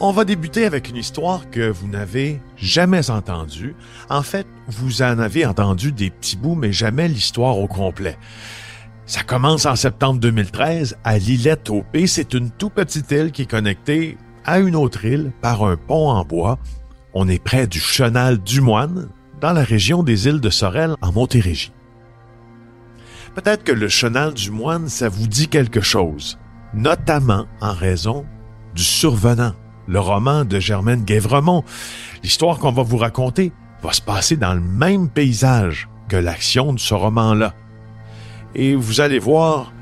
On va débuter avec une histoire que vous n'avez jamais entendue. En fait, vous en avez entendu des petits bouts, mais jamais l'histoire au complet. Ça commence en septembre 2013 à l'îlette au. C'est une tout petite île qui est connectée à une autre île par un pont en bois. On est près du chenal du Moine, dans la région des îles de Sorel, en Montérégie. Peut-être que le chenal du Moine, ça vous dit quelque chose, notamment en raison du survenant le roman de Germaine Guévremont. L'histoire qu'on va vous raconter va se passer dans le même paysage que l'action de ce roman-là. Et vous allez voir,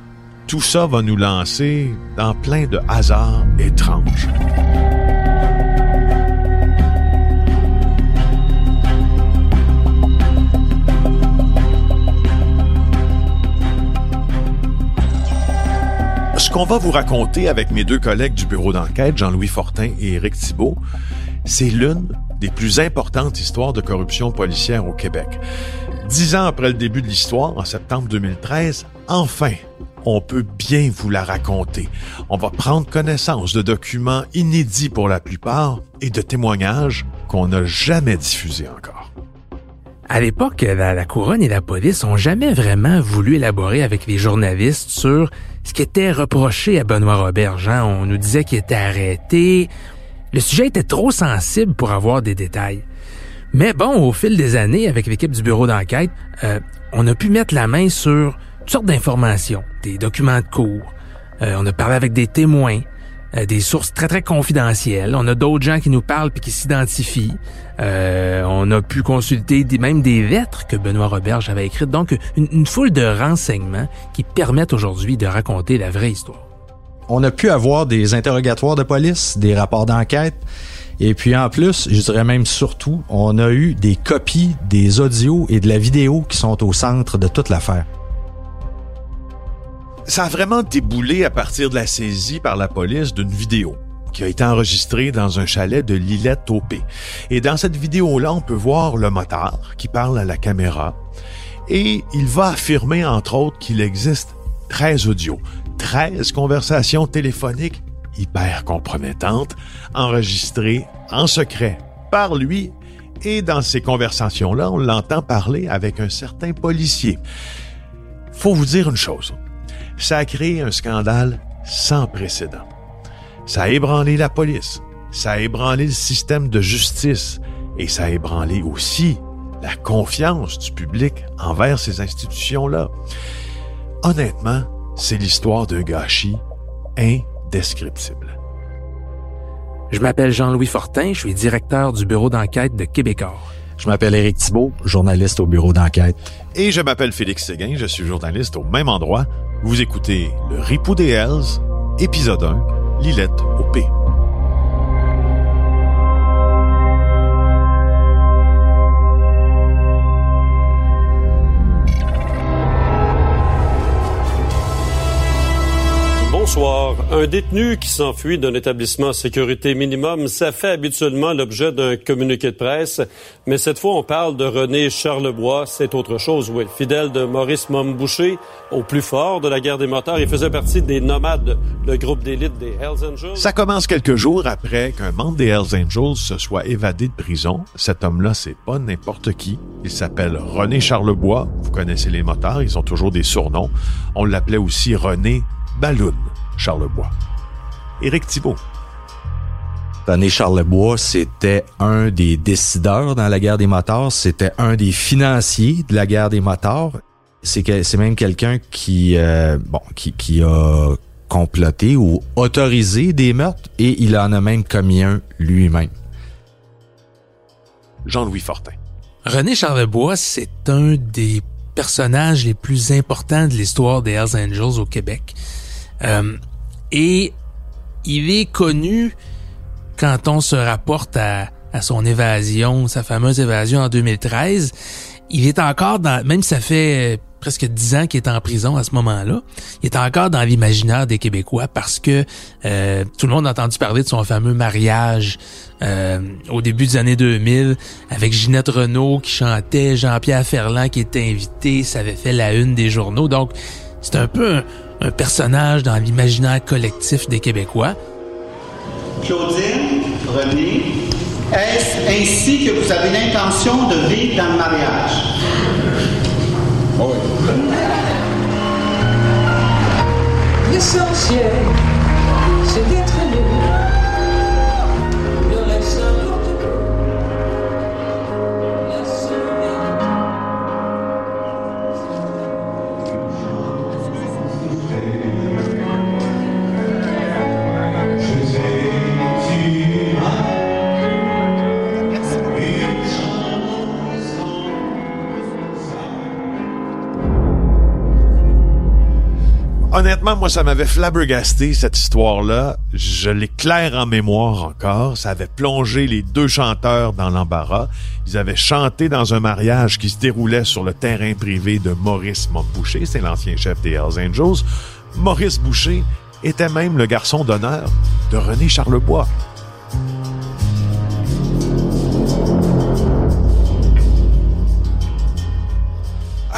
tout ça va nous lancer dans plein de hasards étranges. Qu'on va vous raconter avec mes deux collègues du bureau d'enquête, Jean-Louis Fortin et Éric Thibault, c'est l'une des plus importantes histoires de corruption policière au Québec. Dix ans après le début de l'histoire, en septembre 2013, enfin, on peut bien vous la raconter. On va prendre connaissance de documents inédits pour la plupart et de témoignages qu'on n'a jamais diffusés encore. À l'époque, la, couronne et la police ont jamais vraiment voulu élaborer avec les journalistes sur ce qui était reproché à Benoît Roberge. Hein. On nous disait qu'il était arrêté. Le sujet était trop sensible pour avoir des détails. Mais bon, au fil des années, avec l'équipe du bureau d'enquête, euh, on a pu mettre la main sur toutes sortes d'informations, des documents de cours. Euh, on a parlé avec des témoins, euh, des sources très très confidentielles. On a d'autres gens qui nous parlent puis qui s'identifient. Euh, on a pu consulter même des lettres que Benoît Roberge avait écrites. Donc une, une foule de renseignements qui permettent aujourd'hui de raconter la vraie histoire. On a pu avoir des interrogatoires de police, des rapports d'enquête. Et puis en plus, je dirais même surtout, on a eu des copies des audios et de la vidéo qui sont au centre de toute l'affaire. Ça a vraiment déboulé à partir de la saisie par la police d'une vidéo qui a été enregistrée dans un chalet de Lillette Taupé. Et dans cette vidéo-là, on peut voir le motard qui parle à la caméra et il va affirmer, entre autres, qu'il existe 13 audios, 13 conversations téléphoniques hyper compromettantes enregistrées en secret par lui et dans ces conversations-là, on l'entend parler avec un certain policier. Faut vous dire une chose ça a créé un scandale sans précédent. Ça a ébranlé la police, ça a ébranlé le système de justice et ça a ébranlé aussi la confiance du public envers ces institutions-là. Honnêtement, c'est l'histoire d'un gâchis indescriptible. Je m'appelle Jean-Louis Fortin, je suis directeur du bureau d'enquête de Québecor. Je m'appelle Éric Thibault, journaliste au bureau d'enquête. Et je m'appelle Félix Séguin, je suis journaliste au même endroit. Vous écoutez Le Ripou des Hells, épisode 1, Lilette au P. Bonsoir. Un détenu qui s'enfuit d'un établissement à sécurité minimum, ça fait habituellement l'objet d'un communiqué de presse. Mais cette fois, on parle de René Charlebois. C'est autre chose, oui. Fidèle de Maurice Momboucher, au plus fort de la guerre des moteurs. Il faisait partie des nomades, le groupe d'élite des Hells Angels. Ça commence quelques jours après qu'un membre des Hells Angels se soit évadé de prison. Cet homme-là, c'est pas n'importe qui. Il s'appelle René Charlebois. Vous connaissez les motards, ils ont toujours des surnoms. On l'appelait aussi René Balloon. Charlebois. Éric Thibault. René Charlebois, c'était un des décideurs dans la guerre des motards, c'était un des financiers de la guerre des motards. C'est que c'est même quelqu'un qui euh, bon qui, qui a comploté ou autorisé des meurtres et il en a même commis un lui-même. Jean-Louis Fortin. René Charlebois, c'est un des personnages les plus importants de l'histoire des Hells Angels au Québec. Euh, et il est connu quand on se rapporte à, à son évasion, sa fameuse évasion en 2013. il est encore dans, même si ça fait presque dix ans qu'il est en prison à ce moment-là, il est encore dans l'imaginaire des Québécois parce que euh, tout le monde a entendu parler de son fameux mariage euh, au début des années 2000 avec Ginette Renault qui chantait, Jean-Pierre Ferland qui était invité, ça avait fait la une des journaux. Donc, c'est un peu un, un personnage dans l'imaginaire collectif des Québécois. Claudine, René, est-ce ainsi que vous avez l'intention de vivre dans le mariage? Oui. L'essentiel, c'est d'être Honnêtement, moi, ça m'avait flabbergasté, cette histoire-là. Je l'ai en mémoire encore. Ça avait plongé les deux chanteurs dans l'embarras. Ils avaient chanté dans un mariage qui se déroulait sur le terrain privé de Maurice Montboucher. C'est l'ancien chef des Hells Angels. Maurice Boucher était même le garçon d'honneur de René Charlebois.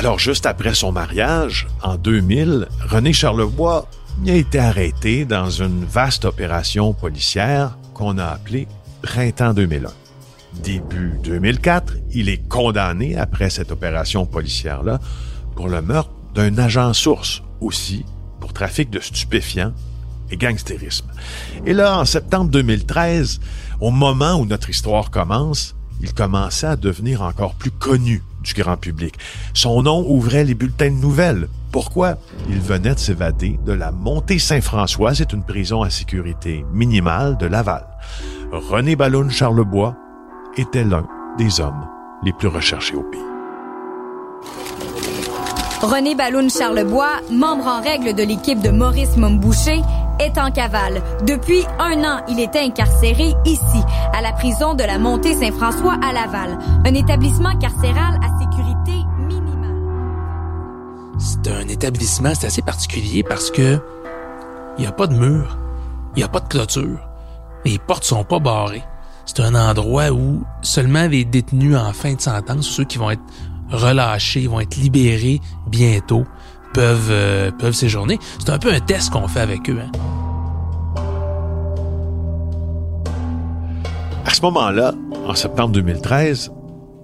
Alors, juste après son mariage, en 2000, René Charlevoix a été arrêté dans une vaste opération policière qu'on a appelée Printemps 2001. Début 2004, il est condamné après cette opération policière-là pour le meurtre d'un agent source, aussi pour trafic de stupéfiants et gangstérisme. Et là, en septembre 2013, au moment où notre histoire commence, il commençait à devenir encore plus connu du grand public. Son nom ouvrait les bulletins de nouvelles. Pourquoi? Il venait de s'évader de la Montée Saint-François, c'est une prison à sécurité minimale de Laval. René Balloun Charlebois était l'un des hommes les plus recherchés au pays. René Balloun Charlebois, membre en règle de l'équipe de Maurice Momboucher, est en cavale. Depuis un an, il était incarcéré ici, à la prison de la Montée Saint-François à Laval, un établissement carcéral à sécurité minimale. C'est un établissement, c'est assez particulier parce que il n'y a pas de mur, il n'y a pas de clôture, les portes sont pas barrées. C'est un endroit où seulement les détenus en fin de sentence, ceux qui vont être relâchés, vont être libérés bientôt, peuvent, euh, peuvent séjourner. C'est un peu un test qu'on fait avec eux. Hein. À ce moment-là, en septembre 2013,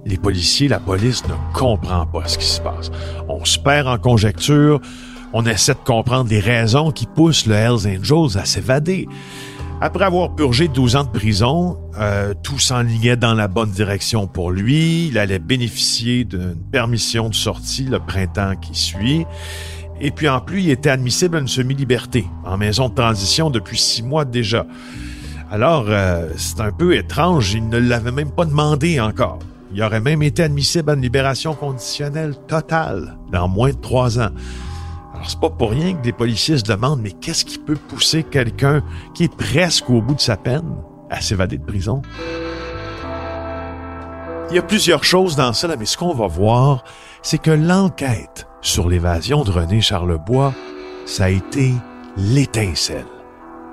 les policiers, la police ne comprend pas ce qui se passe. On se perd en conjecture, on essaie de comprendre les raisons qui poussent le Hells Angels à s'évader. Après avoir purgé 12 ans de prison, euh, tout s'enlignait dans la bonne direction pour lui. Il allait bénéficier d'une permission de sortie le printemps qui suit. Et puis en plus, il était admissible à une semi-liberté en maison de transition depuis six mois déjà. Alors, euh, c'est un peu étrange, il ne l'avait même pas demandé encore. Il aurait même été admissible à une libération conditionnelle totale dans moins de trois ans. C'est pas pour rien que des policiers se demandent, mais qu'est-ce qui peut pousser quelqu'un qui est presque au bout de sa peine à s'évader de prison? Il y a plusieurs choses dans là, mais ce qu'on va voir, c'est que l'enquête sur l'évasion de René Charlebois, ça a été l'étincelle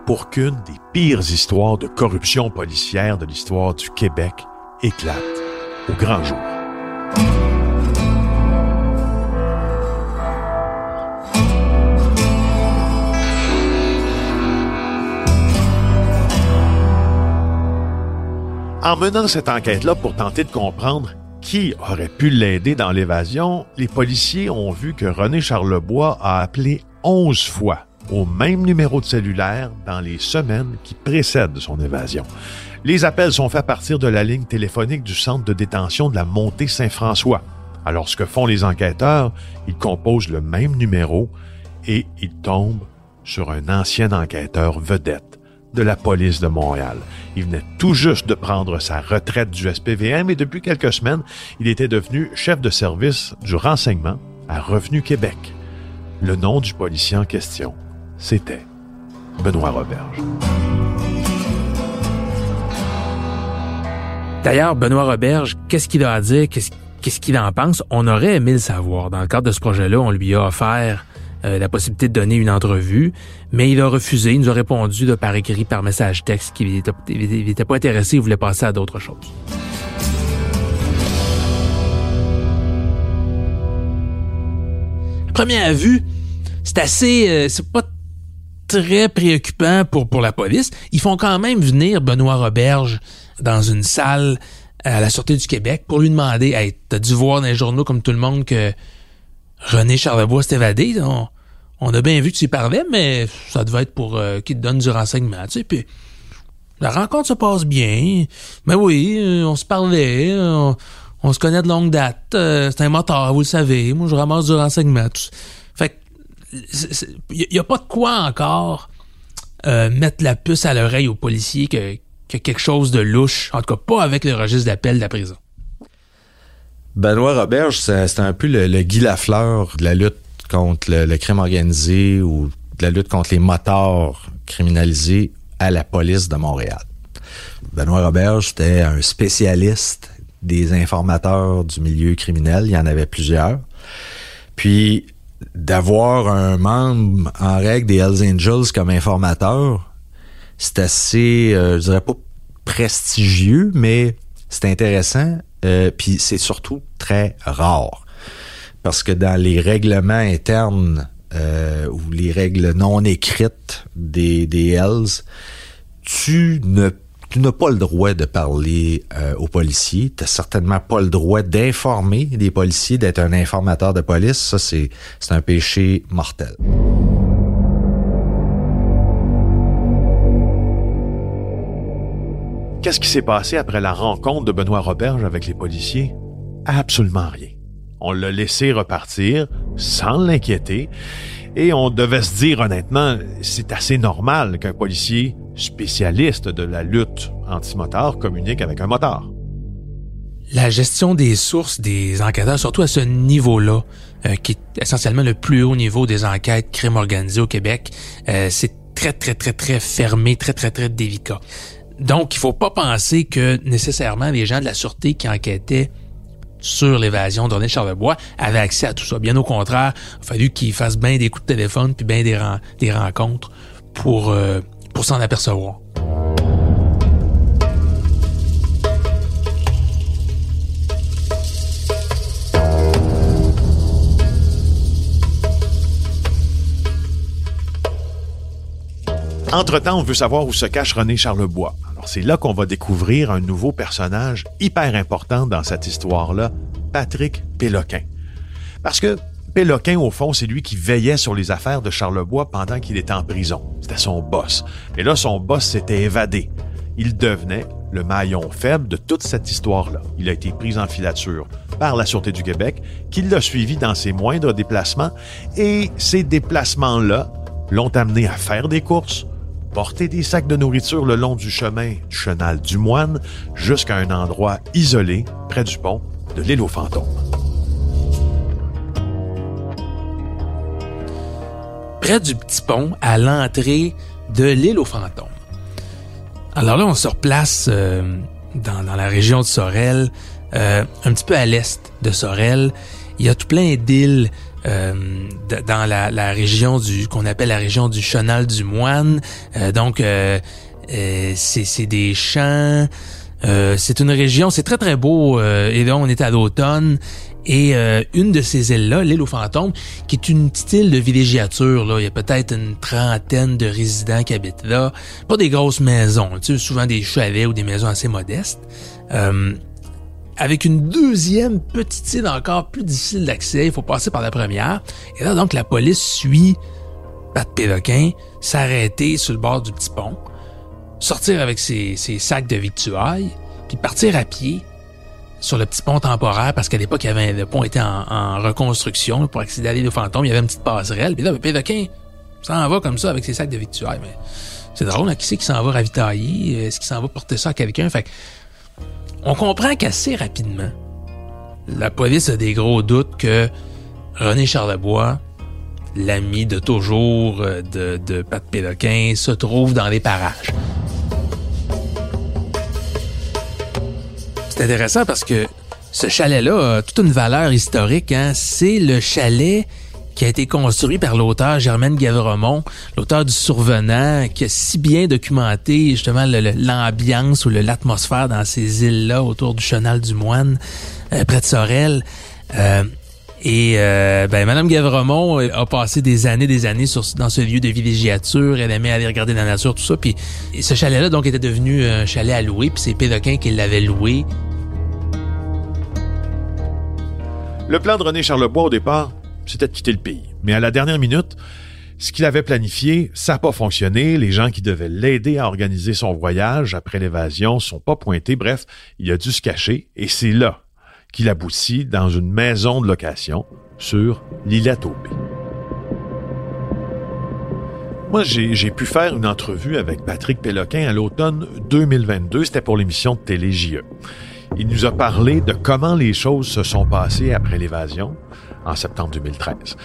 pour qu'une des pires histoires de corruption policière de l'histoire du Québec éclate au grand jour. En menant cette enquête-là pour tenter de comprendre qui aurait pu l'aider dans l'évasion, les policiers ont vu que René Charlebois a appelé 11 fois au même numéro de cellulaire dans les semaines qui précèdent son évasion. Les appels sont faits à partir de la ligne téléphonique du centre de détention de la Montée Saint-François. Alors, ce que font les enquêteurs, ils composent le même numéro et ils tombent sur un ancien enquêteur vedette de la police de Montréal. Il venait tout juste de prendre sa retraite du SPVM et depuis quelques semaines, il était devenu chef de service du renseignement à Revenu Québec. Le nom du policier en question, c'était Benoît Roberge. D'ailleurs, Benoît Roberge, qu'est-ce qu'il a à dire? Qu'est-ce qu'il en pense? On aurait aimé le savoir. Dans le cadre de ce projet-là, on lui a offert euh, la possibilité de donner une entrevue, mais il a refusé. Il nous a répondu de par écrit, par message texte, qu'il n'était pas intéressé, il voulait passer à d'autres choses. Première vue, c'est assez, euh, c'est pas très préoccupant pour pour la police. Ils font quand même venir Benoît Roberge dans une salle à la Sûreté du Québec pour lui demander Hey, t'as dû voir dans les journaux comme tout le monde que René Charlebois s'est évadé. On, on, a bien vu que tu parlais, mais ça devait être pour euh, qu'il te donne du renseignement. Tu sais, puis la rencontre se passe bien. Mais oui, euh, on se parlait, on, se connaît de longue date. Euh, c'est un moteur, vous le savez. Moi, je ramasse du renseignement. Fait que il y, a pas de quoi encore mettre la puce à l'oreille aux policiers que a quelque chose de louche, en tout cas pas avec le registre d'appel de la prison. Benoît Roberge, c'est un peu le, Guy Lafleur de la lutte contre le, crime organisé ou la lutte contre les motards criminalisés à la police de Montréal. Benoît Roberge, c'était un spécialiste des informateurs du milieu criminel. Il y en avait plusieurs. Puis, d'avoir un membre en règle des Hells Angels comme informateur, c'est assez, euh, je dirais pas prestigieux, mais c'est intéressant. Euh, Puis c'est surtout très rare. Parce que dans les règlements internes euh, ou les règles non écrites des, des Hells, tu ne tu n'as pas le droit de parler euh, aux policiers. Tu n'as certainement pas le droit d'informer des policiers, d'être un informateur de police. Ça, c'est un péché mortel. Qu'est-ce qui s'est passé après la rencontre de Benoît Roberge avec les policiers? Absolument rien. On l'a laissé repartir sans l'inquiéter et on devait se dire honnêtement, c'est assez normal qu'un policier spécialiste de la lutte anti-motard communique avec un motard. La gestion des sources des enquêteurs, surtout à ce niveau-là, euh, qui est essentiellement le plus haut niveau des enquêtes crimes organisés au Québec, euh, c'est très, très, très, très fermé, très, très, très délicat. Donc, il faut pas penser que nécessairement les gens de la sûreté qui enquêtaient sur l'évasion d'Ornel Charlebois avaient accès à tout ça. Bien au contraire, il a fallu qu'ils fassent bien des coups de téléphone puis bien des, rencontres euh, pour s'en apercevoir. Entre-temps, on veut savoir où se cache René Charlebois. C'est là qu'on va découvrir un nouveau personnage hyper important dans cette histoire-là, Patrick Péloquin. Parce que Péloquin, au fond, c'est lui qui veillait sur les affaires de Charlebois pendant qu'il était en prison. C'était son boss. Et là, son boss s'était évadé. Il devenait le maillon faible de toute cette histoire-là. Il a été pris en filature par la Sûreté du Québec, qui l'a suivi dans ses moindres déplacements, et ces déplacements-là l'ont amené à faire des courses, porter des sacs de nourriture le long du chemin du chenal du Moine jusqu'à un endroit isolé près du pont de l'île aux fantômes. Près du petit pont, à l'entrée de l'île aux fantômes. Alors là, on se replace euh, dans, la région de Sorel, euh, un petit peu à l'est de Sorel. Il y a tout plein d'îles euh, dans la, la, région du qu'on appelle la région du Chenal du Moine. Euh, donc euh, c'est des champs. c'est une région, c'est très très beau. et là, on est à l'automne. Et une de ces îles-là, l'île aux fantômes, qui est une petite île de villégiature, là. il y a peut-être une trentaine de résidents qui habitent là. Pas des grosses maisons, tu sais, souvent des chalets ou des maisons assez modestes. Euh, avec une deuxième petite île encore plus difficile d'accès. Il faut passer par la première. Et là, donc, la police suit Pat Péloquin s'arrêter sur le bord du petit pont, sortir avec ses, sacs de victuailles, puis partir à pied sur le petit pont temporaire parce qu'à l'époque, le pont était en, reconstruction pour accéder à l'île aux fantômes. Il y avait une petite passerelle. Puis là, Péloquin s'en va comme ça avec ses sacs de victuailles. Mais c'est drôle, hein? qui c'est qui s'en va ravitailler? Est-ce qu'il s'en va porter ça à quelqu'un? Fait on comprend qu'assez rapidement, la police a des gros doutes que René Charlebois, l'ami de toujours euh, de, Pat Péloquin, se trouve dans les parages. C'est intéressant parce que Ce chalet-là a toute une valeur historique. Hein? C'est le chalet qui a été construit par l'auteur Germaine Gavremont, l'auteur du Survenant, qui a si bien documenté justement l'ambiance ou l'atmosphère dans ces îles-là autour du Chenal du Moine, euh, près de Sorel. Euh, et euh, ben, Madame Gavremont a passé des années, des années dans ce lieu de villégiature. Elle aimait aller regarder la nature, tout ça. Puis ce chalet-là, donc, était devenu un chalet à louer. Puis c'est Pédoquin qui l'avait loué. Le plan de René Charlebois au départ, c'était de quitter le pays. Mais à la dernière minute, ce qu'il avait planifié, ça n'a pas fonctionné. Les gens qui devaient l'aider à organiser son voyage après l'évasion sont pas pointés. Bref, il a dû se cacher et c'est là qu'il aboutit dans une maison de location sur l'île Taupé. Moi, j'ai pu faire une entrevue avec Patrick Péloquin à l'automne 2022. C'était pour l'émission de télé JE. Il nous a parlé de comment les choses se sont passées après l'évasion, en septembre 2013.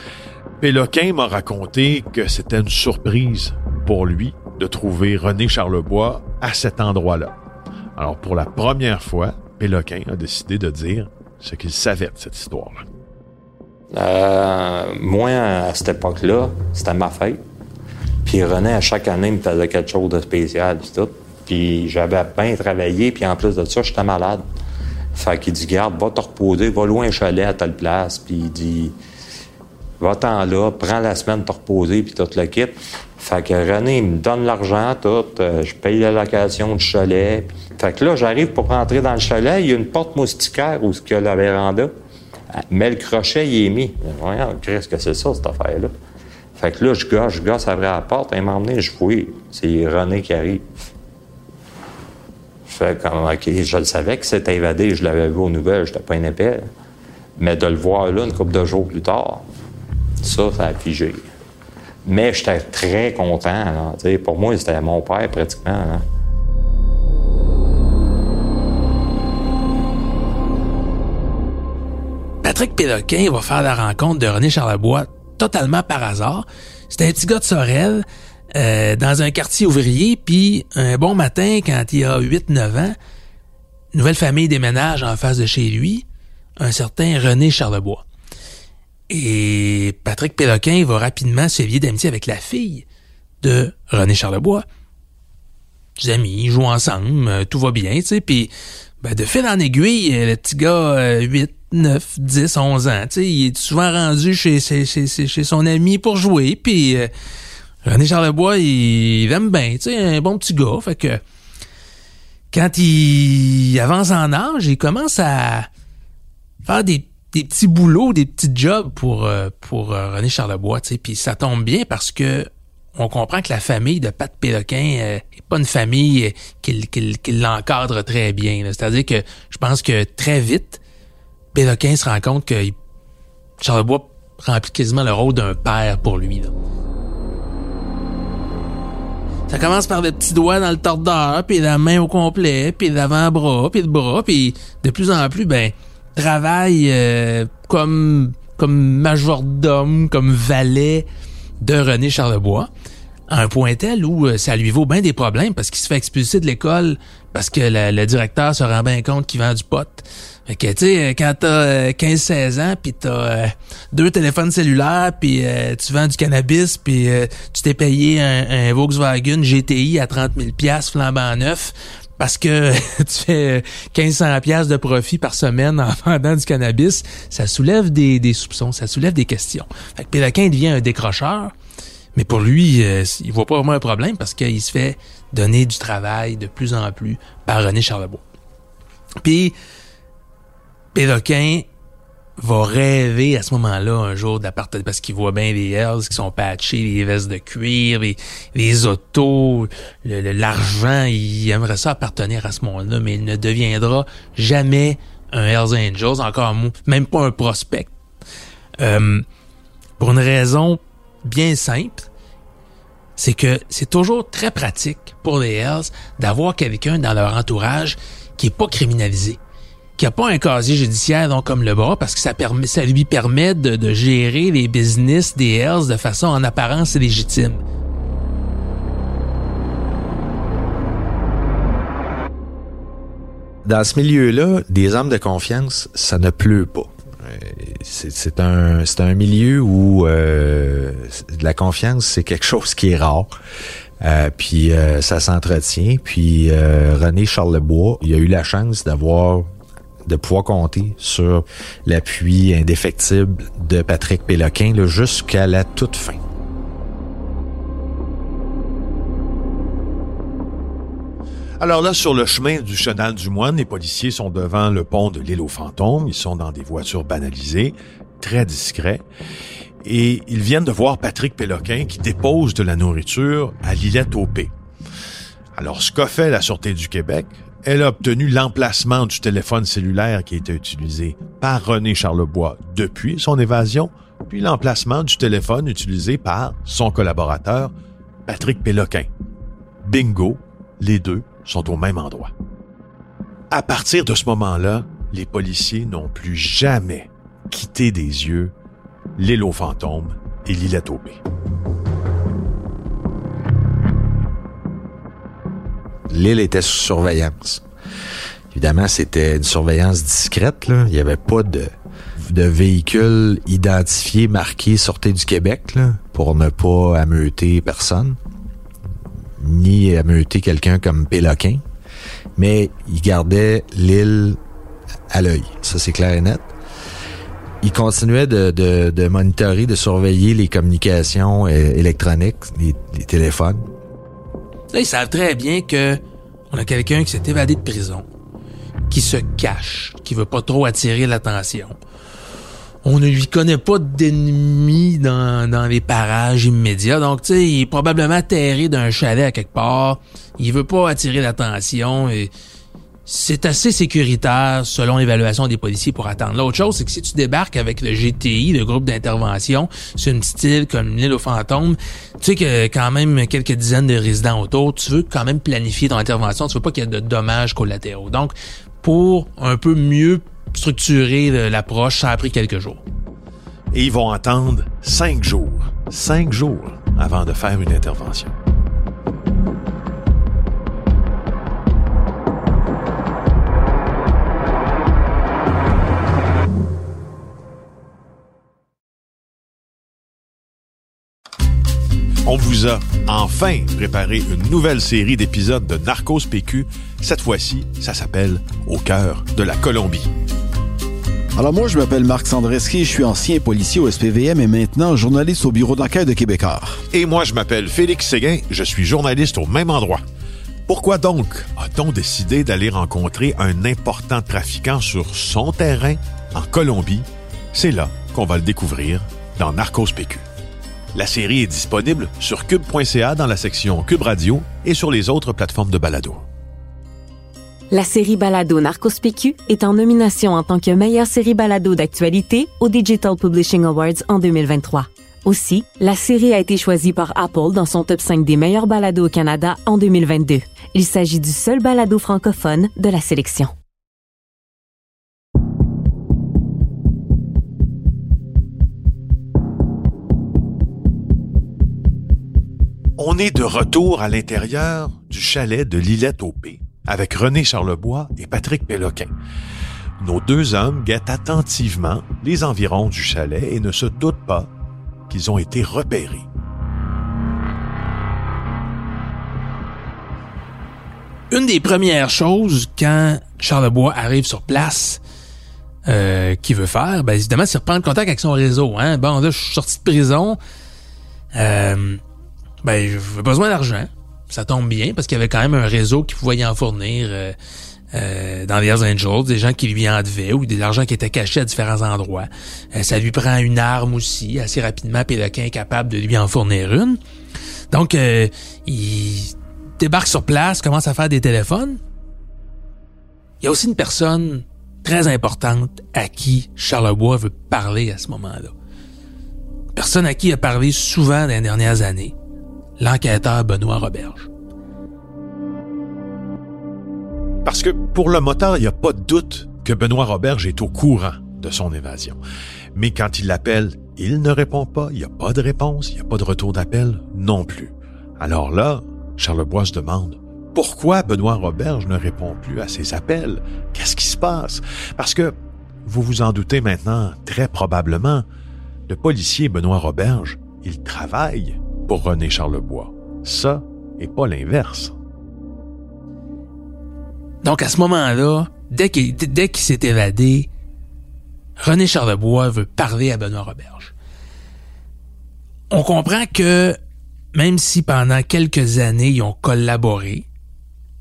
Péloquin m'a raconté que c'était une surprise pour lui de trouver René Charlebois à cet endroit-là. Alors pour la première fois, Péloquin a décidé de dire ce qu'il savait de cette histoire-là. Euh, moi, à cette époque-là, c'était ma fête. Puis René, à chaque année, me faisait quelque chose de spécial, puis tout. Puis j'avais bien travaillé, puis en plus de ça, j'étais malade. Fait qu'il dit, garde, va te reposer, va loin chalet à telle place. Puis il dit, va-t'en là, prends la semaine te reposer, puis tout le kit. Fait que René, il me donne l'argent, tout. Euh, je paye la location du chalet. Fait que là, j'arrive pour rentrer dans le chalet. Il y a une porte moustiquaire où y a la véranda. Mais le crochet, il est mis. Voyons, qu'est-ce que c'est ça, cette affaire-là? Fait que là, je gosse, je gosse après la porte. Il m'a emmené, je fouille. C'est René qui arrive. Fait comme, OK, je le savais que c'était évadé, je l'avais vu aux nouvelles, j'étais pas un épais. Mais de le voir là, une couple de jours plus tard, ça, ça a figé. Mais j'étais très content. pour moi, c'était mon père pratiquement. Patrick Péloquin va faire la rencontre de René Charlebois totalement par hasard. C'était un petit gars de Sorel euh, dans un quartier ouvrier, puis un bon matin, quand il a 8-9 ans, nouvelle famille déménage en face de chez lui, un certain René Charlebois. Et Patrick Péloquin va rapidement se lier d'amitié avec la fille de René Charlebois. Les amis, ils jouent ensemble, euh, tout va bien, tu sais, puis ben, de fil en aiguille, le petit gars, 8, 9, 10, 11 ans, tu sais, il est souvent rendu chez, chez, chez, son ami pour jouer, puis... Euh, René Charlebois, il, il aime bien, tu sais, un bon petit gars. Fait que quand il avance en âge, il commence à faire des, petits boulots, des petits jobs pour, euh, pour euh, René Charlebois, tu sais. Puis ça tombe bien parce que on comprend que la famille de Pat Péloquin euh, est pas une famille qui, qui, l'encadre très bien. C'est-à-dire que je pense que très vite, Péloquin se rend compte que Charlebois remplit quasiment le rôle d'un père pour lui. Là. Ça commence par des petits doigts dans le tordeur, puis la main au complet, puis l'avant-bras, puis le bras, puis de plus en plus, ben, travaille euh, comme comme majordome, comme valet de René Charlebois, un point tel où euh, ça lui vaut bien des problèmes parce qu'il se fait expulser de l'école parce que le directeur se rend bien compte qu'il vend du pot. Fait que, tu sais, euh, quand t'as 15-16 euh, ans, puis t'as euh, deux téléphones cellulaires, puis tu vends du cannabis, puis tu t'es payé un, Volkswagen GTI à 30 000 piastres flambant neuf, parce que tu fais 1500 pièces de profit par semaine en vendant du cannabis, ça soulève des, des soupçons, ça soulève des questions. Fait que Péloquin devient un décrocheur, mais pour lui, il voit pas vraiment un problème parce qu'il se fait donner du travail de plus en plus par René Charlebois. Puis Péloquin va rêver à ce moment-là un jour d'appartenir parce qu'il voit bien les Hells qui sont patchés, les vestes de cuir, les, les autos, l'argent, il aimerait ça appartenir à ce monde-là, mais il ne deviendra jamais un Hells Angels, encore même pas un prospect. Euh, pour une raison bien simple, c'est que c'est toujours très pratique pour les Hells d'avoir quelqu'un dans leur entourage qui est pas criminalisé qui a pas un casier judiciaire comme le bras parce que ça lui permet de, de gérer les business des Hells de façon en apparence légitime. Dans ce milieu-là, des hommes de confiance, ça ne pleut pas. C'est un, c'est un milieu où euh, la confiance, c'est quelque chose qui est rare. Euh, puis euh, ça s'entretient. Puis René Charlebois, il a eu la chance d'avoir de pouvoir compter sur l'appui indéfectible de Patrick Péloquin jusqu'à la toute fin. Alors là, sur le chemin du chenal du moine, les policiers sont devant le pont de l'île aux fantômes. Ils sont dans des voitures banalisées, très discrets. Et ils viennent de voir Patrick Péloquin qui dépose de la nourriture à l'îlette au P. Alors, ce qu'a fait la Sûreté du Québec, elle a obtenu l'emplacement du téléphone cellulaire qui était utilisé par René Charlebois depuis son évasion, puis l'emplacement du téléphone utilisé par son collaborateur, Patrick Péloquin. Bingo, les deux sont au même endroit. À partir de ce moment-là, les policiers n'ont plus jamais quitté des yeux l'île aux fantômes et l'îlette au P. L'île était sous surveillance. Évidemment, c'était une surveillance discrète. Il n'y avait pas de, de véhicule identifié, marqué Sortez du Québec pour ne pas ameuter personne, ni ameuter quelqu'un comme Péloquin. Mais il gardait l'île à l'œil. Ça, c'est clair et net. Il continuait de, monitorer, de surveiller les communications euh, électroniques, les, les téléphones. Là, ils savent très bien que on a quelqu'un qui s'est évadé de prison, qui se cache, qui veut pas trop attirer l'attention. On ne lui connaît pas d'ennemis dans, dans les parages immédiats. Donc, tu sais, il est probablement atterré d'un chalet à quelque part. Il veut pas attirer l'attention et c'est assez sécuritaire selon l'évaluation des policiers pour attendre. L'autre chose, c'est que si tu débarques avec le GTI, le groupe d'intervention, sur une petite île comme l'île aux fantômes, tu sais que quand même quelques dizaines de résidents autour, tu veux quand même planifier ton intervention, tu veux pas qu'il y ait de dommages collatéraux. Donc, pour un peu mieux structurer l'approche, ça a pris quelques jours. Et ils vont attendre cinq jours, cinq jours avant de faire une intervention. On vous a enfin préparé une nouvelle série d'épisodes de Narcos PQ. Cette fois-ci, ça s'appelle Au cœur de la Colombie. Alors moi, je m'appelle Marc Sandreski, je suis ancien policier au SPVM et maintenant journaliste au bureau d'enquête de Québécois. Et moi, je m'appelle Félix Séguin, je suis journaliste au même endroit. Pourquoi donc a-t-on décidé d'aller rencontrer un important trafiquant sur son terrain en Colombie? C'est là qu'on va le découvrir dans Narcos PQ. La série est disponible sur cube.ca dans la section Cube Radio et sur les autres plateformes de balado. La série Balado Narcos PQ est en nomination en tant que meilleure série balado d'actualité au Digital Publishing Awards en 2023. Aussi, la série a été choisie par Apple dans son top 5 des meilleurs balados au Canada en 2022. Il s'agit du seul balado francophone de la sélection. On est de retour à l'intérieur du chalet de Lillette au P avec René Charlebois et Patrick Péloquin. Nos deux hommes guettent attentivement les environs du chalet et ne se doutent pas qu'ils ont été repérés. Une des premières choses quand Charlebois arrive sur place, euh, qu'il veut faire, ben évidemment, c'est reprendre contact avec son réseau. Hein? Bon, là, je suis sorti de prison. Euh, ben, j'ai besoin d'argent. Ça tombe bien parce qu'il y avait quand même un réseau qui pouvait y en fournir euh, euh, dans les Hells Angels, des gens qui lui en devaient ou de l'argent qui était caché à différents endroits. Euh, ça lui prend une arme aussi. Assez rapidement, Péloquin est capable de lui en fournir une. Donc, euh, il débarque sur place, commence à faire des téléphones. Il y a aussi une personne très importante à qui Charlebois veut parler à ce moment-là. Personne à qui il a parlé souvent dans les dernières années. L'enquêteur Benoît Roberge. Parce que pour le moteur, il n'y a pas de doute que Benoît Roberge est au courant de son évasion. Mais quand il l'appelle, il ne répond pas, il n'y a pas de réponse, il n'y a pas de retour d'appel non plus. Alors là, Charlebois se demande Pourquoi Benoît Roberge ne répond plus à ses appels? Qu'est-ce qui se passe? Parce que, vous vous en doutez maintenant, très probablement, le policier Benoît Roberge, il travaille pour René Charlebois. Ça, et pas l'inverse. Donc à ce moment-là, dès qu'il s'est évadé, René Charlebois veut parler à Benoît Roberge. On comprend que même si pendant quelques années ils ont collaboré,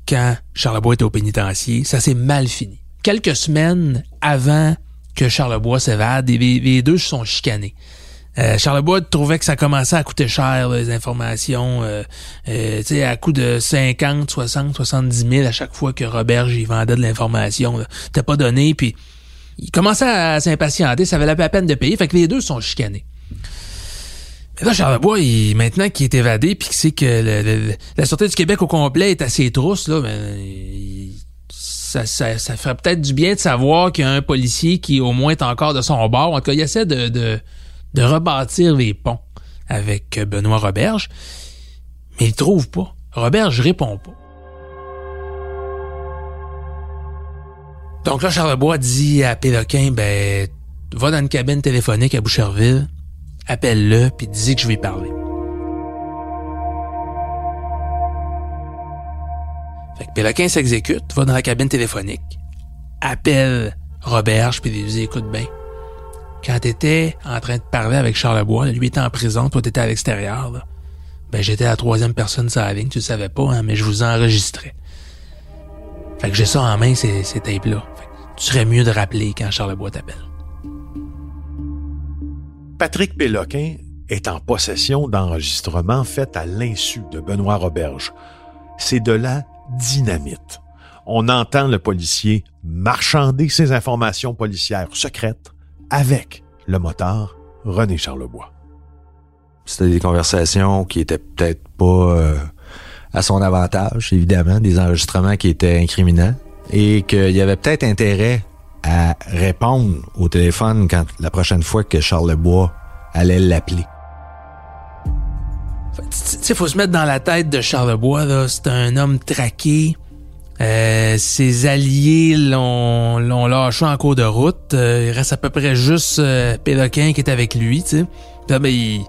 quand Charlebois était au pénitencier, ça s'est mal fini. Quelques semaines avant que Charlebois s'évade, les, les deux se sont chicanés. Euh, Charlebois trouvait que ça commençait à coûter cher, les informations, euh, euh, tu sais, à coût de 50, 60, 70 000 à chaque fois que Roberge y vendait de l'information. T'as pas donné, puis il commençait à s'impatienter, ça valait pas la peine de payer, fait que les deux sont chicanés. Mais là, Charlebois, il, maintenant qu'il est évadé, puis qu'il sait que le- la Sûreté du Québec au complet est à ses trousses, là, ben, ça, ça, ça ferait peut-être du bien de savoir qu'il y a un policier qui au moins est encore de son bord. En tout cas, il essaie de, de rebâtir les ponts avec Benoît Roberge, mais il trouve pas. Roberge répond pas. Donc là, Charlebois dit à Péloquin, ben, va dans une cabine téléphonique à Boucherville, appelle-le, puis dis que je vais parler. Fait que Péloquin s'exécute, va dans la cabine téléphonique, appelle Roberge, puis lui dit, écoute bien, quand t'étais en train de parler avec Charlebois, lui était en prison, toi t'étais à l'extérieur, ben j'étais la troisième personne sur la ligne, tu le savais pas, hein, mais je vous enregistrais. Fait que j'ai ça en main, ces, tapes-là. Tu serais mieux de rappeler quand Charlebois t'appelle. Patrick Péloquin est en possession d'enregistrements faits à l'insu de Benoît Roberge. C'est de la dynamite. On entend le policier marchander ses informations policières secrètes avec le motard René Charlebois. C'était des conversations qui étaient peut-être pas euh, à son avantage, évidemment, des enregistrements qui étaient incriminants et qu'il y avait peut-être intérêt à répondre au téléphone quand la prochaine fois que Charlebois allait l'appeler. Tu tu sais, faut se mettre dans la tête de Charlebois, là. C'est un homme traqué. Euh, ses alliés l'ont, lâché en cours de route. Euh, il reste à peu près juste euh, Péloquin qui est avec lui, tu sais. Là, ben, il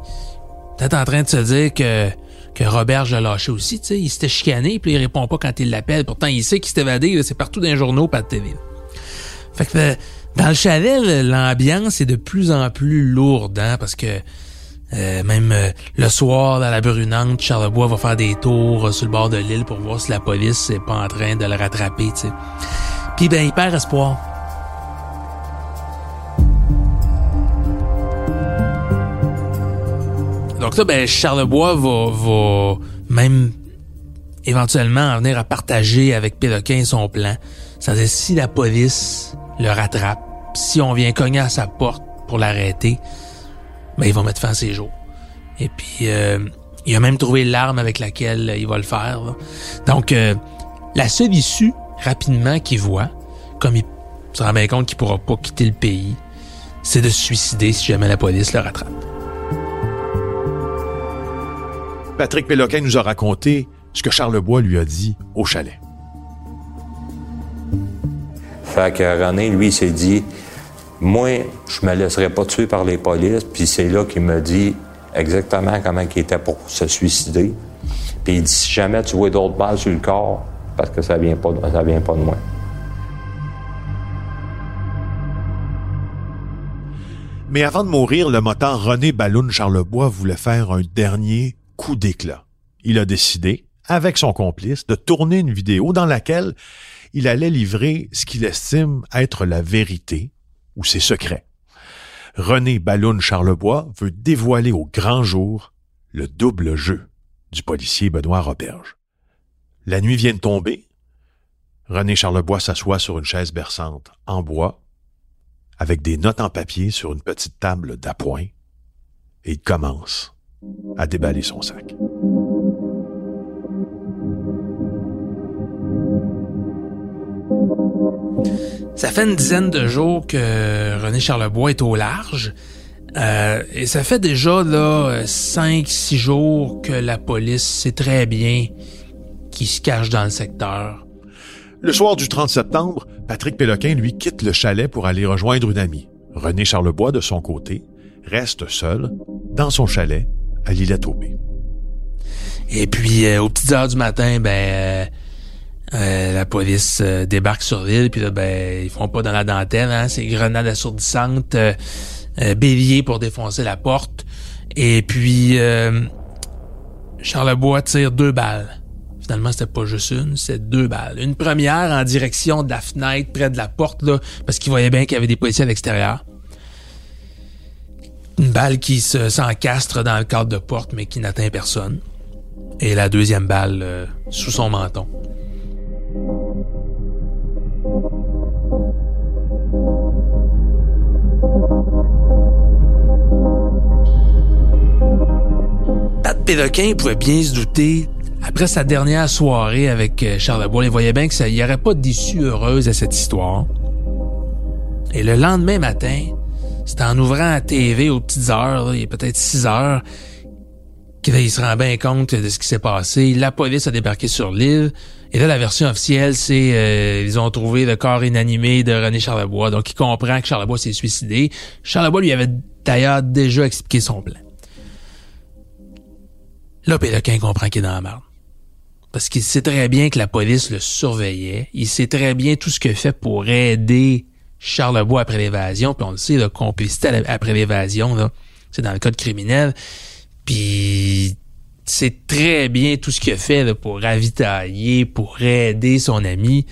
peut-être en train de se dire que, que Robert l'a lâché aussi, tu sais. Il s'était chicané, puis il répond pas quand il l'appelle. Pourtant, il sait qu'il s'est évadé. C'est partout dans les journaux, pas de là. Fait que euh, dans le chalet, l'ambiance est de plus en plus lourde, hein, parce que euh, même euh, le soir, dans la brunante, Charlebois va faire des tours euh, sur le bord de l'île pour voir si la police est pas en train de le rattraper. Puis ben, il perd espoir. Donc là, ben, Charlebois va, va même éventuellement en venir à partager avec Péloquin son plan. C'est-à-dire, si la police le rattrape, si on vient cogner à sa porte pour l'arrêter, ben, il va mettre fin à ses jours. Et puis, euh, il a même trouvé l'arme avec laquelle il va le faire. là. Donc, euh, la seule issue, rapidement, qu'il voit, comme il se rend bien compte qu'il pourra pas quitter le pays, c'est de se suicider si jamais la police le rattrape. Patrick Péloquin nous a raconté ce que Charlebois lui a dit au chalet. Fait que René, lui, s'est dit, moi, je me laisserai pas tuer par les polices. Puis c'est là qu'il me dit exactement comment il était pour se suicider. Puis il dit, si jamais tu vois d'autres balles sur le corps, parce que ça vient pas, de- ça vient pas de moi. Mais avant de mourir, le motard René Balloun Charlebois voulait faire un dernier coup d'éclat. Il a décidé, avec son complice, de tourner une vidéo dans laquelle il allait livrer ce qu'il estime être la vérité ou ses secrets. René Balloun Charlebois veut dévoiler au grand jour le double jeu du policier Benoît Roberge. La nuit vient de tomber. René Charlebois s'assoit sur une chaise berçante en bois avec des notes en papier sur une petite table d'appoint et commence à déballer son sac. Ça fait une dizaine de jours que René Charlebois est au large. Euh, et ça fait déjà là 5-6 jours que la police sait très bien qui se cache dans le secteur. Le soir du 30 septembre, Patrick Péloquin, lui, quitte le chalet pour aller rejoindre une amie. René Charlebois, de son côté, reste seul dans son chalet à l'île Aubé. Et puis, euh, aux petites heures du matin, ben, euh, euh, la police euh, débarque sur l'île, puis là, ben, ils font pas dans la dentelle, hein, c'est grenade assourdissante, euh, euh, bélier pour défoncer la porte. Et puis, Charlebois tire deux balles. Finalement, c'était pas juste une, c'était deux balles. Une première en direction de la fenêtre, près de la porte, là, parce qu'il voyait bien qu'il y avait des policiers à l'extérieur. Une balle qui se s'encastre dans le cadre de porte, mais qui n'atteint personne. Et la deuxième balle sous son menton. Pat Péloquin pouvait bien se douter, après sa dernière soirée avec euh, Charles Bois, il voyait bien que ça, il n'y aurait pas d'issue heureuse à cette histoire. Et le lendemain matin, c'était en ouvrant la TV aux petites heures, là, il est peut-être 6 heures, qu'il il se rend bien compte de ce qui s'est passé. La police a débarqué sur l'île. Et là, la version officielle, c'est euh, ils ont trouvé le corps inanimé de René Charlebois. Donc, il comprend que Charlebois s'est suicidé. Charlebois lui avait d'ailleurs déjà expliqué son plan. Là, Péloquin comprend qu'il est dans la merde. Parce qu'il sait très bien que la police le surveillait. Il sait très bien tout ce qu'il fait pour aider Charlebois après l'évasion. Puis on le sait, la complicité après l'évasion, c'est dans le code criminel. Puis c'est très bien tout ce qu'il a fait là, pour ravitailler, pour aider son ami.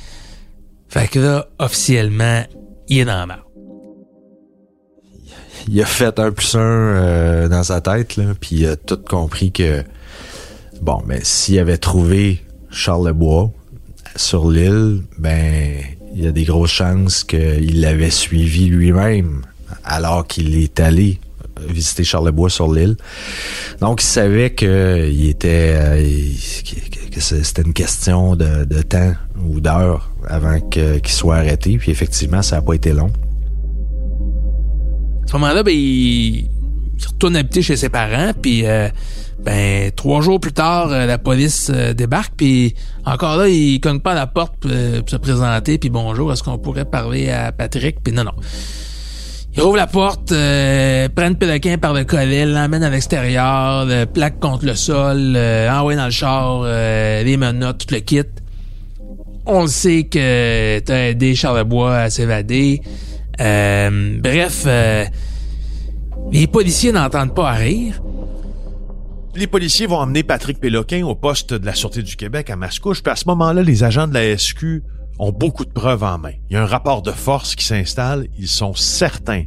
Fait que là, officiellement, il est dans la merde. Il a fait un plus un euh, dans sa tête, là, puis il a tout compris que, bon, ben, s'il avait trouvé Charles Lebois sur l'île, ben, il y a des grosses chances qu'il l'avait suivi lui-même alors qu'il est allé visiter Charlebois sur l'île. Donc, il savait que il était euh, que c'était une question de, temps ou d'heure avant qu'il soit arrêté. Puis effectivement, ça n'a pas été long. À ce moment-là, ben, il, retourne habiter chez ses parents, puis euh, ben trois jours plus tard, euh, la police euh, débarque, puis encore là, il cogne pas à la porte pour, euh, pour se présenter, puis bonjour, est-ce qu'on pourrait parler à Patrick, puis non, non. Il ouvre la porte, euh, prennent Péloquin par le collet, l'emmène à l'extérieur, le plaque contre le sol, euh, envoie dans le char, euh, les menottes, tout le kit. On le sait que t'as aidé Charlebois à s'évader. Euh, bref, euh, les policiers n'entendent pas à rire. Les policiers vont emmener Patrick Péloquin au poste de la Sûreté du Québec à Mascouche, puis à ce moment-là, les agents de la SQ ont beaucoup de preuves en main. Il y a un rapport de force qui s'installe. Ils sont certains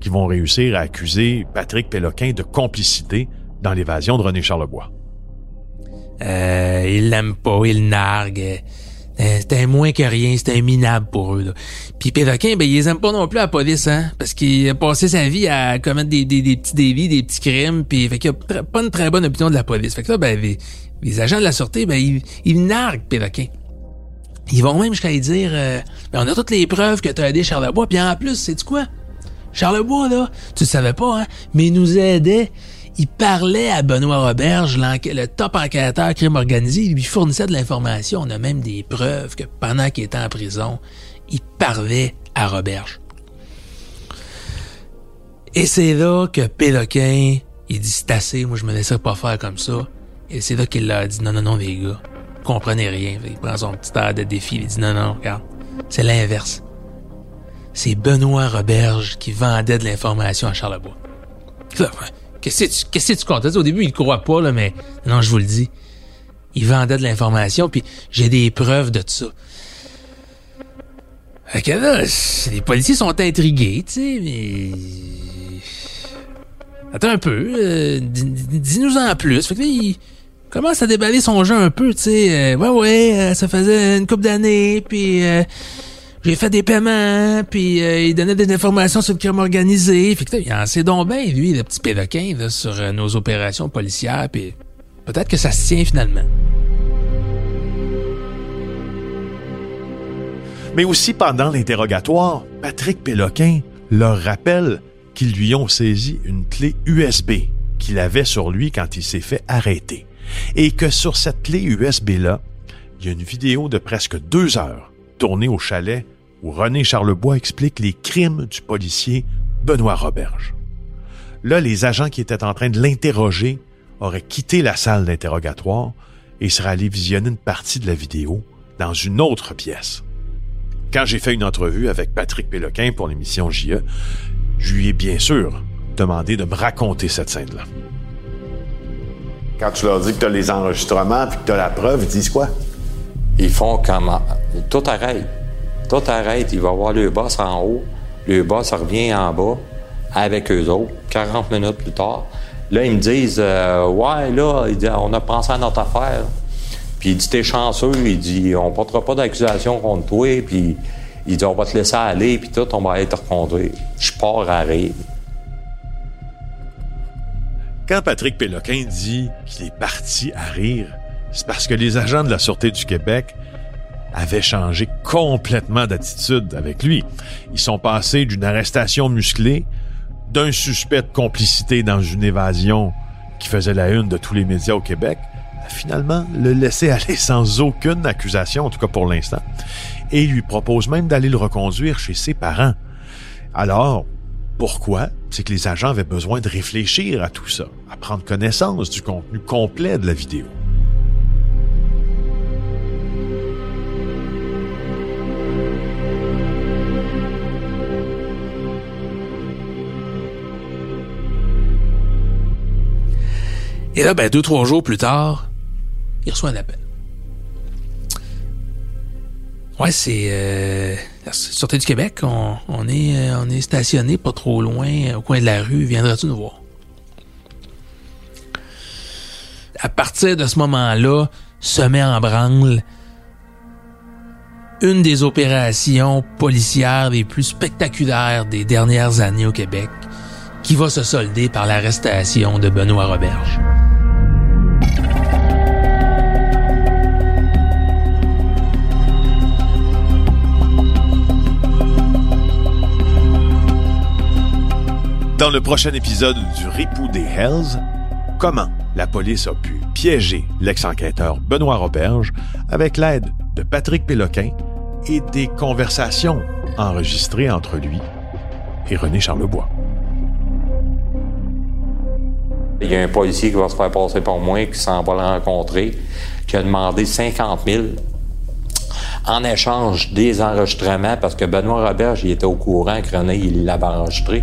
qu'ils vont réussir à accuser Patrick Péloquin de complicité dans l'évasion de René Charlebois. Euh, ils l'aiment pas, ils narguent. Euh, un moins que rien, un minable pour eux. Puis Péloquin, ben ils aiment pas non plus la police, hein, parce qu'il a passé sa vie à commettre des, petits délits, des petits crimes, puis fait qu'il a pas une très bonne opinion de la police. Fait que là, ben les, les agents de la sûreté, ben ils, ils narguent Péloquin. Ils vont même jusqu'à lui dire, euh, ben on a toutes les preuves que t'as aidé Charlebois, puis en plus, c'est quoi? Charlebois, là, tu le savais pas, hein, mais il nous aidait. Il parlait à Benoît Roberge, le top enquêteur crime organisé, il lui fournissait de l'information. On a même des preuves que pendant qu'il était en prison, il parlait à Roberge. Et c'est là que Péloquin, il dit c'est assez, moi je me laisserai pas faire comme ça. Et c'est là qu'il leur a dit non, non, non, les gars, comprenez rien. Il prend son petit air de défi, il dit non, non, regarde, c'est l'inverse. C'est Benoît Roberge qui vendait de l'information à Charlebois. Ouais, Qu'est-ce que tu, qu'est-ce que tu comptes? Au début, il croit pas, là, mais non, je vous le dis. Il vendait de l'information, puis j'ai des preuves de ça. Là, les policiers sont intrigués, tu sais, mais... Attends un peu, euh, dis- dis- dis-nous en plus. Fait que là, il commence à déballer son jeu un peu, tu sais. Euh, ouais, ouais, euh, ça faisait une couple d'années, puis euh, j'ai fait des paiements, puis il donnait des informations sur le crime organisé. Fait que il en sait donc bien, lui, le petit pédoquin, là, sur nos opérations policières, puis peut-être que ça se tient finalement. Mais aussi pendant l'interrogatoire, Patrick Péloquin leur rappelle qu'ils lui ont saisi une clé USB qu'il avait sur lui quand il s'est fait arrêter. Et que sur cette clé USB-là, il y a une vidéo de presque deux heures tournée au chalet où René Charlebois explique les crimes du policier Benoît Roberge. Là, les agents qui étaient en train de l'interroger auraient quitté la salle d'interrogatoire et seraient allés visionner une partie de la vidéo dans une autre pièce. Quand j'ai fait une entrevue avec Patrick Péloquin pour l'émission JE, je lui ai bien sûr demandé de me raconter cette scène-là. Quand tu leur dis que tu as les enregistrements puis que tu as la preuve, ils disent quoi? Ils font comment? Tout arrête. Tout arrête. Il va voir le boss en haut. Le boss revient en bas avec eux autres, 40 minutes plus tard. Là, ils me disent euh, Ouais, là, on a pensé à notre affaire. Puis il dit T'es chanceux, il dit On portera pas d'accusation contre toi, puis il dit On va te laisser aller, puis tout, on va être reconduit. Je pars à. Quand Patrick Péloquin dit qu'il est parti à rire, c'est parce que les agents de la Sûreté du Québec avaient changé complètement d'attitude avec lui. Ils sont passés d'une arrestation musclée, d'un suspect de complicité dans une évasion qui faisait la une de tous les médias au Québec, à finalement le laisser aller sans aucune accusation, en tout cas pour l'instant, et lui propose même d'aller le reconduire chez ses parents. Alors, pourquoi? C'est que les agents avaient besoin de réfléchir à tout ça, à prendre connaissance du contenu complet de la vidéo. Et là, ben, deux, trois jours plus tard, il reçoit un appel. Ouais, c'est euh, la Sûreté du Québec. On, est, euh, on est stationné pas trop loin, au coin de la rue. Viendras-tu nous voir? À partir de ce moment-là, se met en branle une des opérations policières les plus spectaculaires des dernières années au Québec, qui va se solder par l'arrestation de Benoît Roberge. Dans le prochain épisode du Ripou des Hells, comment la police a pu piéger l'ex-enquêteur Benoît Roberge avec l'aide de Patrick Péloquin et des conversations enregistrées entre lui et René Charlebois. Il y a un policier qui va se faire passer pour moi, qui s'en va le rencontrer, qui a demandé 50 000 en échange des enregistrements, parce que Benoît Roberge, était au courant que René, l'avait enregistré.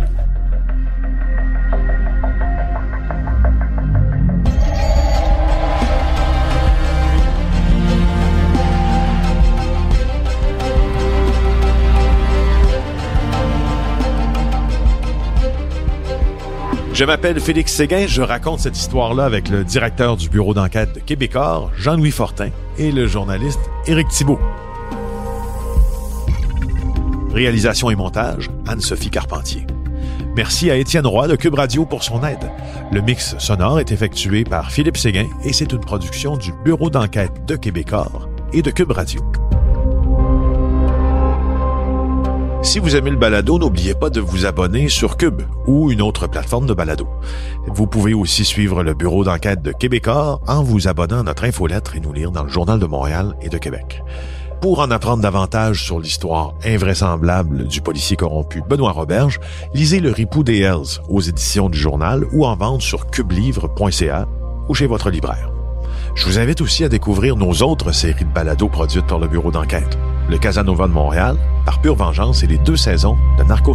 Je m'appelle Félix Séguin, je raconte cette histoire-là avec le directeur du bureau d'enquête de Québecor, Jean-Louis Fortin, et le journaliste Éric Thibault. Réalisation et montage, Anne-Sophie Carpentier. Merci à Étienne Roy de Cube Radio pour son aide. Le mix sonore est effectué par Philippe Séguin et c'est une production du bureau d'enquête de Québecor et de Cube Radio. Si vous aimez le balado, n'oubliez pas de vous abonner sur Cube ou une autre plateforme de balado. Vous pouvez aussi suivre le bureau d'enquête de Québecor en vous abonnant à notre infolettre et nous lire dans le Journal de Montréal et de Québec. Pour en apprendre davantage sur l'histoire invraisemblable du policier corrompu Benoît Roberge, lisez Le Ripou des Hells aux éditions du journal ou en vente sur cubelivre.ca ou chez votre libraire. Je vous invite aussi à découvrir nos autres séries de balados produites par le bureau d'enquête. Le Casanova de Montréal, par pure vengeance et les deux saisons de Narcos.